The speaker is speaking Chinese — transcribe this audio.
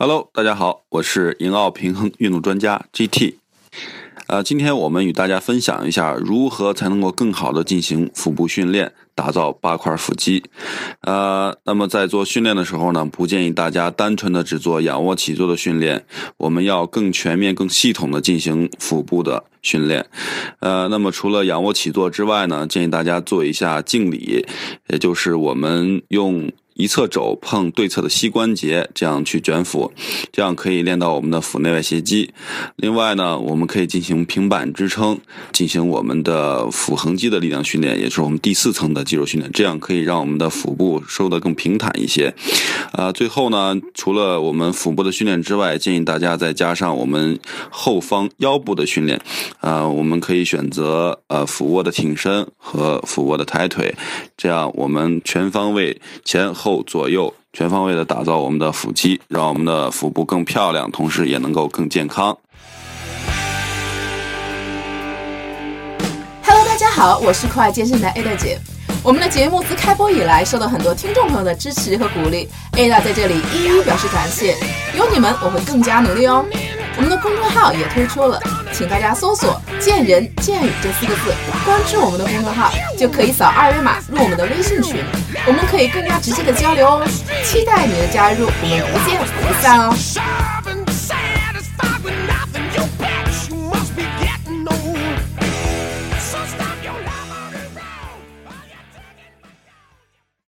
Hello，大家好，我是银奥平衡运动专家 GT。呃，今天我们与大家分享一下如何才能够更好的进行腹部训练，打造八块腹肌。呃，那么在做训练的时候呢，不建议大家单纯的只做仰卧起坐的训练，我们要更全面、更系统的进行腹部的训练。呃，那么除了仰卧起坐之外呢，建议大家做一下敬礼，也就是我们用。一侧肘碰对侧的膝关节，这样去卷腹，这样可以练到我们的腹内外斜肌。另外呢，我们可以进行平板支撑，进行我们的腹横肌的力量训练，也是我们第四层的肌肉训练。这样可以让我们的腹部收得更平坦一些。啊，最后呢，除了我们腹部的训练之外，建议大家再加上我们后方腰部的训练。啊，我们可以选择呃俯卧的挺身和俯卧的抬腿，这样我们全方位前后。后左右全方位的打造我们的腹肌，让我们的腹部更漂亮，同时也能够更健康。Hello，大家好，我是酷爱健身的 Ada 姐。我们的节目自开播以来，受到很多听众朋友的支持和鼓励，Ada 在这里一一表示感谢。有你们，我会更加努力哦。我们的公众号也推出了，请大家搜索“见人见语”这四个字，关注我们的公众号，就可以扫二维码入我们的微信群，我们可以更加直接的交流哦。期待你的加入，我们不见不散哦。